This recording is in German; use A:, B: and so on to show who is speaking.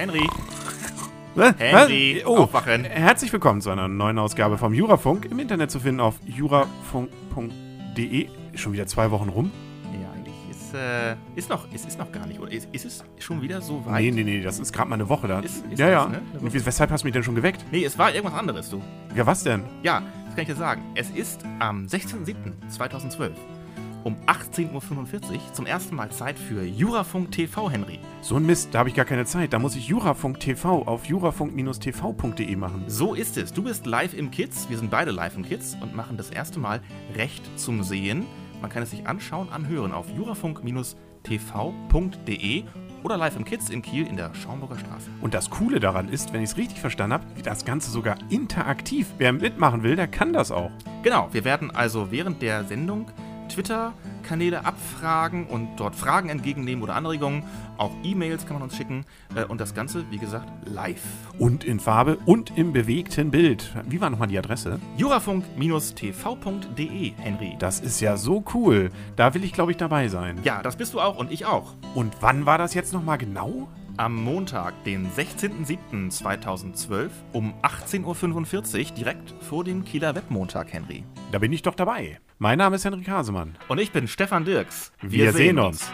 A: Henry,
B: Was?
A: Henry?
B: Oh,
A: aufwachen.
B: herzlich willkommen zu einer neuen Ausgabe vom Jurafunk. Im Internet zu finden auf jurafunk.de. Schon wieder zwei Wochen rum?
A: Ja, eigentlich ist, äh, ist noch, es ist noch gar nicht, oder? Ist, ist es schon wieder so weit?
B: Nee, nee, nee, das ist gerade mal eine Woche da.
A: Ist- ist
B: ja,
A: das,
B: ja.
A: ne?
B: Und Weshalb hast du mich denn schon geweckt?
A: Nee, es war irgendwas anderes, du.
B: Ja, was denn?
A: Ja, das kann ich dir sagen. Es ist am 16.07.2012 um 18.45 Uhr zum ersten Mal Zeit für Jurafunk TV, Henry.
B: So ein Mist, da habe ich gar keine Zeit. Da muss ich Jurafunk TV auf jurafunk-tv.de machen.
A: So ist es. Du bist live im Kids. Wir sind beide live im Kids und machen das erste Mal Recht zum Sehen. Man kann es sich anschauen, anhören auf jurafunk-tv.de oder live im Kids in Kiel in der Schaumburger Straße.
B: Und das Coole daran ist, wenn ich es richtig verstanden habe, das Ganze sogar interaktiv. Wer mitmachen will, der kann das auch.
A: Genau, wir werden also während der Sendung Twitter-Kanäle abfragen und dort Fragen entgegennehmen oder Anregungen. Auch E-Mails kann man uns schicken. Äh, Und das Ganze, wie gesagt, live.
B: Und in Farbe und im bewegten Bild. Wie war nochmal die Adresse?
A: Jurafunk-tv.de, Henry.
B: Das ist ja so cool. Da will ich, glaube ich, dabei sein.
A: Ja, das bist du auch und ich auch.
B: Und wann war das jetzt nochmal genau?
A: Am Montag, den 16.07.2012 um 18.45 Uhr direkt vor dem Kieler Webmontag, Henry.
B: Da bin ich doch dabei. Mein Name ist Henrik Hasemann.
A: Und ich bin Stefan Dirks.
B: Wir sehen uns.